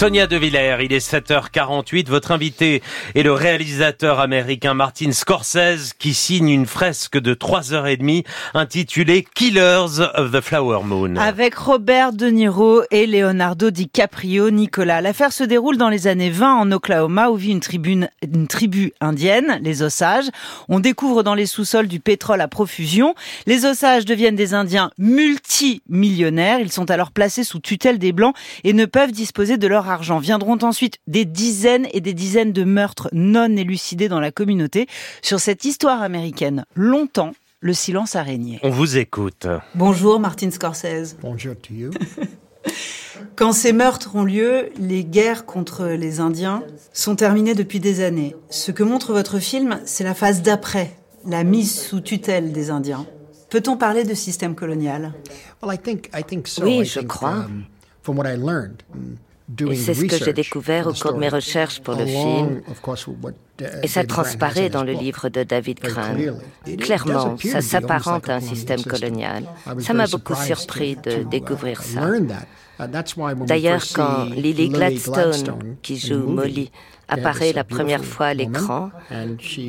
Sonia De Villers, il est 7h48. Votre invité est le réalisateur américain Martin Scorsese qui signe une fresque de 3h30 intitulée Killers of the Flower Moon. Avec Robert De Niro et Leonardo DiCaprio, Nicolas. L'affaire se déroule dans les années 20 en Oklahoma où vit une, tribune, une tribu indienne, les Osages. On découvre dans les sous-sols du pétrole à profusion. Les Osages deviennent des Indiens multimillionnaires. Ils sont alors placés sous tutelle des Blancs et ne peuvent disposer de leur argent. Viendront ensuite des dizaines et des dizaines de meurtres non élucidés dans la communauté. Sur cette histoire américaine, longtemps, le silence a régné. On vous écoute. Bonjour Martin Scorsese. Bonjour to you. Quand ces meurtres ont lieu, les guerres contre les Indiens sont terminées depuis des années. Ce que montre votre film, c'est la phase d'après, la mise sous tutelle des Indiens. Peut-on parler de système colonial? Well, I think, I think so. Oui, I je crois. Et c'est ce que j'ai découvert au cours de mes recherches pour le film. Et ça transparaît dans le livre de David Crane. Clairement, ça s'apparente à un système colonial. Ça m'a beaucoup surpris de découvrir ça. Uh, D'ailleurs, quand Lily Gladstone, qui joue Molly, apparaît la première fois à l'écran,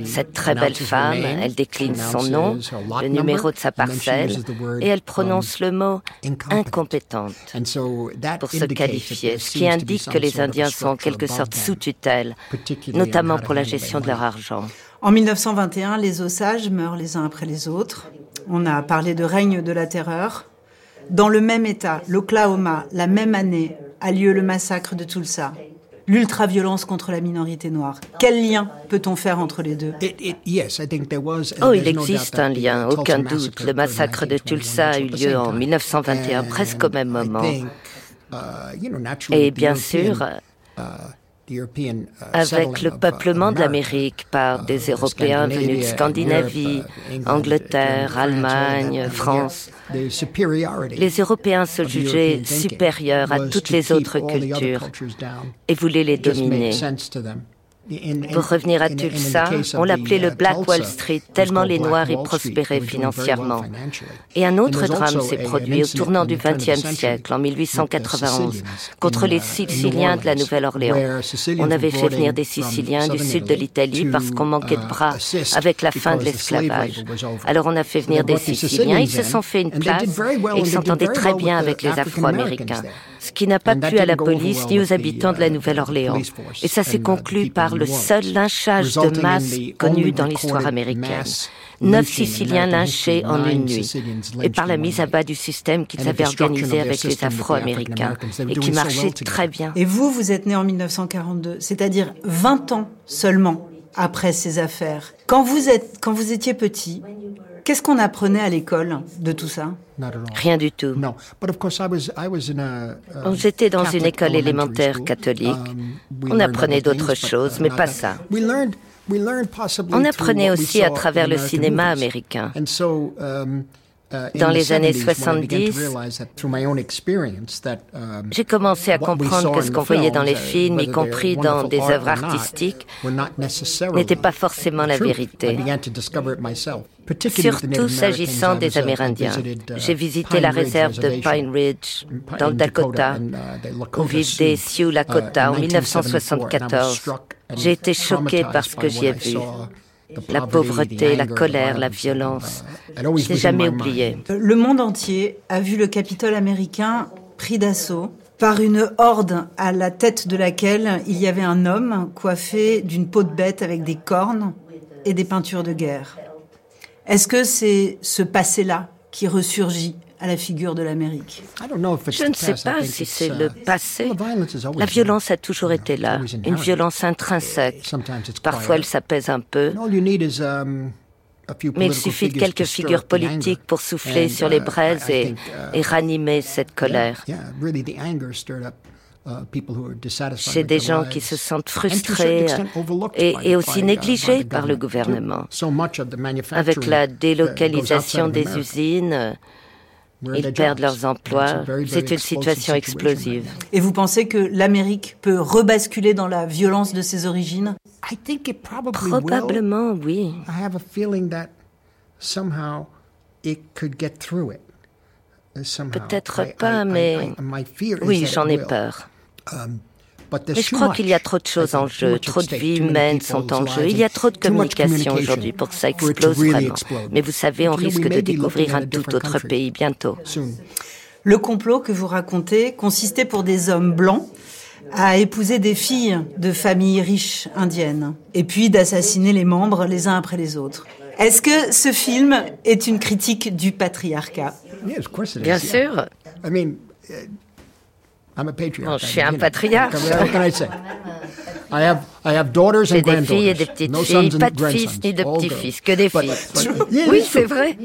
cette très belle femme, elle décline son nom, le numéro de sa parcelle, et elle prononce le mot incompétente pour se qualifier, ce qui indique que les Indiens sont en quelque sorte sous tutelle, notamment pour la gestion de leur argent. En 1921, les Osages meurent les uns après les autres. On a parlé de règne de la terreur. Dans le même État, l'Oklahoma, la même année, a lieu le massacre de Tulsa. L'ultra-violence contre la minorité noire. Quel lien peut-on faire entre les deux? Oh, il existe un lien, aucun doute. Le massacre de 1921 Tulsa a eu lieu en time. 1921, presque au même moment. uh, Et bien sûr, uh, avec le uh, peuplement de l'Amérique par uh, des Européens venus de Scandinavie, Angleterre, Allemagne, France, les Européens se jugeaient supérieurs à toutes to les autres cultures et voulaient les dominer. Pour revenir à Tulsa, on l'appelait le Black Wall Street, tellement les Noirs y prospéraient financièrement. Et un autre drame s'est produit au tournant du XXe siècle, en with the 1891, Sicilians contre les Siciliens de la Nouvelle-Orléans. On avait fait venir des Siciliens du sud de l'Italie parce qu'on manquait de bras avec la fin de l'esclavage. Alors on a fait venir des Siciliens, ils se sont fait une place et ils s'entendaient très bien avec les Afro-Américains. Ce qui n'a pas And that plu à la police ni aux the, habitants de la uh, Nouvelle-Orléans. Et ça s'est uh, conclu par le seul lynchage de masse connu dans l'histoire américaine. Neuf Siciliens lynchés en une nuit, et par la mise à bas du système qu'ils avaient organisé avec les Afro-Américains et qui marchait très bien. Et vous, vous êtes né en 1942, c'est-à-dire 20 ans seulement après ces affaires. Quand vous, êtes, quand vous étiez petit, qu'est-ce qu'on apprenait à l'école de tout ça? Rien du tout. No, but of course I was I was in a. uh, Donc, J'étais dans une école élémentaire catholique. Um, we On learned apprenait d'autres but, choses, uh, mais pas ça. We learned we learned possibly On apprenait aussi à travers le American cinéma américain. Uh, Dans les années 70s, when I began to 70, realize that through my own experience that, um, J'ai commencé à comprendre que ce qu'on voyait dans les films, uh, films, y compris dans des œuvres artistiques, n'était pas forcément la vérité. Surtout s'agissant des Amérindiens. uh, J'ai visité la réserve de Pine Ridge, dans le Dakota, où vivent des Sioux, Lakota en in 1974. 1974. and J'ai été choqué par ce que j'y ai vu. La pauvreté, la colère, la violence, Je n'ai jamais oublié. Le monde entier a vu le Capitole américain pris d'assaut par une horde à la tête de laquelle il y avait un homme coiffé d'une peau de bête avec des cornes et des peintures de guerre. Est-ce que c'est ce passé-là qui ressurgit à la figure de l'Amérique I don't know if it's Je ne sais pas si c'est uh, le passé. La violence a toujours été là, une violence intrinsèque. Parfois, elle s'apaise un peu, um, mais il suffit de quelques figures politiques pour souffler sur les uh, braises et, uh, et ranimer cette colère. Yeah, yeah, really, the anger stirred up people who are dissatisfied Chez with des gens qui se sentent frustrés et, aussi négligés the par le government. gouvernement. Avec la délocalisation des usines, ils their perdent jobs. leurs emplois. C'est une explosive situation explosive. Et vous pensez que l'Amérique peut rebasculer dans la violence de ses origines? I think it probably will. Probablement, oui. I have a feeling that somehow it could get through it. Somehow. Peut-être pas, mais I- my fear is oui, j'en ai peur. Mais je too crois qu'il y a trop de choses en jeu, trop de stake, vies too many humaines sont en jeu. lives Il y a trop de too much communication aujourd'hui pour que ça for it to explose really vraiment. explode. Mais vous savez, on You know, we risque de découvrir un a tout autre country pays bientôt. Soon. Le complot que vous racontez consistait pour des hommes blancs à épouser des filles de familles riches indiennes et puis d'assassiner les membres les uns après les autres. Est-ce que ce film est une critique du patriarcat? Yes, of course it is. Bien sûr. I'm a patriarch. Bon, je I suis un mean, you know, patriarche. What can I say? I have I have daughters J'ai and des filles et granddaughters. des petites no filles, pas de fils ni de petits-fils, que des But- filles. but- Yeah, Oui, c'est vrai.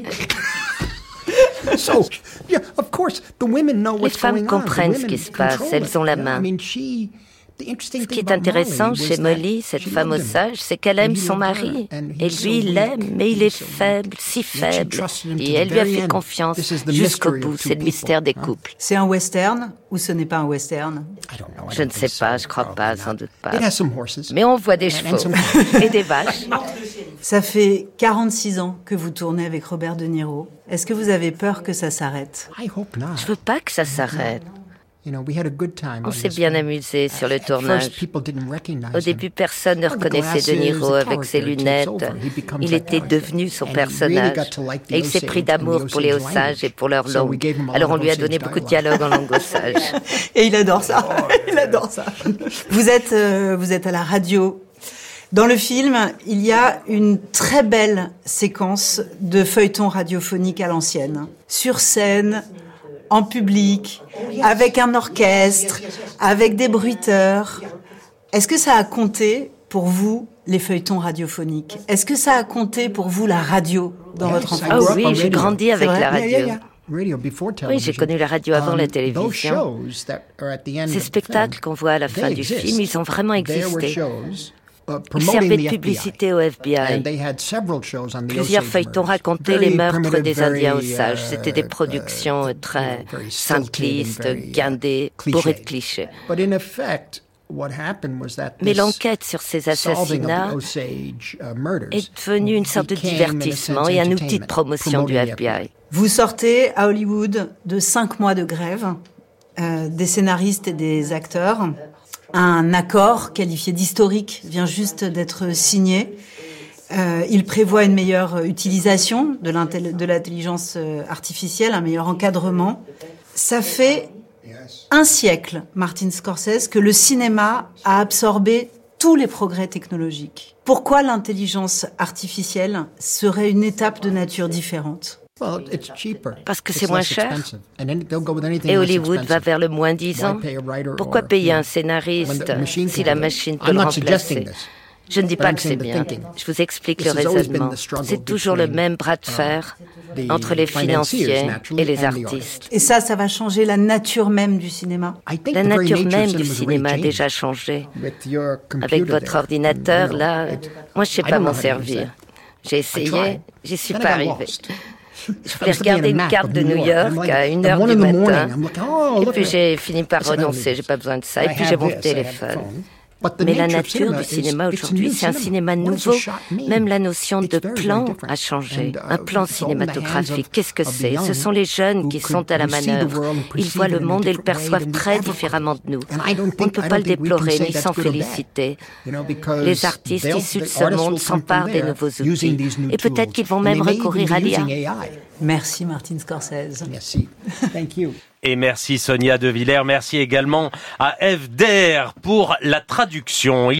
So, yeah, of course, the women know Les what's femmes going on. The comprennent ce qui se passe, elles ont la Yeah, main. I mean, she, Ce qui est intéressant chez Molly, cette femme him. sage, c'est qu'elle aime son mari. Et lui, il l'aime, mais il est faible, si faible. Et elle lui a fait confiance jusqu'au bout. C'est le mystère des couples. C'est un western ou ce n'est pas un western? I don't know, I Je ne sais pas, je crois pas, sans doute pas. Mais on voit des chevaux et des vaches. Ça fait 46 ans que vous tournez avec Robert De Niro. Est-ce que vous avez peur que ça s'arrête? I hope not. Je veux pas que ça s'arrête. You know, we had a good time On s'est bien amusé sur le tournage. first, people didn't recognize Au début, personne ne Oh, reconnaissait De glasses, Niro avec ses lunettes. Il était character. devenu son personnage. got to like the Et il s'est pris d'amour pour les Osage Osages et pour leur langue. gave him a lot Alors on of lui a donné beaucoup de dialogue. dialogues en langue osage. Et il adore ça. il adore ça. Vous êtes, euh, vous êtes à la radio. Dans le film, il y a une très belle séquence de feuilleton radiophonique à l'ancienne. Sur scène, en public, avec un orchestre, avec des bruiteurs. Est-ce que ça a compté pour vous les feuilletons radiophoniques? Est-ce que ça a compté pour vous la radio dans votre enfance? grew Ah up oui, j'ai radio. grandi avec la radio. Oui, j'ai television. connu la radio avant la Those télévision. shows that are at the end Ces of the spectacles film, qu'on voit à la fin they du film, ils ont vraiment existé. Uh, Ils promoting servaient de publicité au And FBI. they had several shows on the Plusieurs feuilletons racontaient les meurtres des Indiens Osages. uh, C'était des uh, productions you très simplistes, guindées, bourrées de clichés. But in effect, what happened was that Mais l'enquête sur ces assassinats Osage, uh, murders est devenue une sorte de divertissement et un outil de promotion du FBI. Vous sortez à Hollywood de cinq mois de grève euh, des scénaristes et des acteurs. Un accord qualifié d'historique vient juste d'être signé. Euh, il prévoit une meilleure utilisation de l'intel- de l'intelligence euh, artificielle, un meilleur encadrement. Ça fait un siècle, Martin Scorsese, que le cinéma a absorbé tous les progrès technologiques. Pourquoi l'intelligence artificielle serait une étape de nature différente? Parce que It's c'est moins cher. Et Hollywood va vers le moins disant. Pourquoi payer un scénariste si la machine peut le remplacer? Je ne dis pas que c'est bien. Je vous explique le raisonnement. C'est toujours le même bras de uh, fer entre les financiers, et les artistes. Et ça, ça va changer la nature même du cinéma. La nature même du cinéma a déjà changé. Avec votre ordinateur, là, moi je sais I pas m'en servir. J'ai essayé, j'y suis pas arrivé. Je I voulais regarder une carte de New York, à 1 at heure one du matin. Looking, oh, Et puis j'ai fini par renoncer, j'ai pas besoin de ça. Et puis j'ai mon téléphone. Phone. But the Mais la nature of nature cinema du is- cinéma aujourd'hui, new c'est un cinema. cinéma nouveau. Même la notion de plan a changé. Uh, Un plan cinématographique, qu'est-ce que c'est Ce young sont les jeunes who qui sont à la who see the manœuvre. world and Ils perceive voient it le monde et le perçoivent très différemment de nous. And I don't On ne peut I pas le déplorer ni s'en féliciter. Les artistes issus de the ce artists monde s'emparent des nouveaux outils. these new Et peut-être qu'ils vont même recourir à l'IA. Merci Martin Scorsese. Merci. Thank you. Et merci Sonia De Villers. Merci également à Eve Der pour la traduction.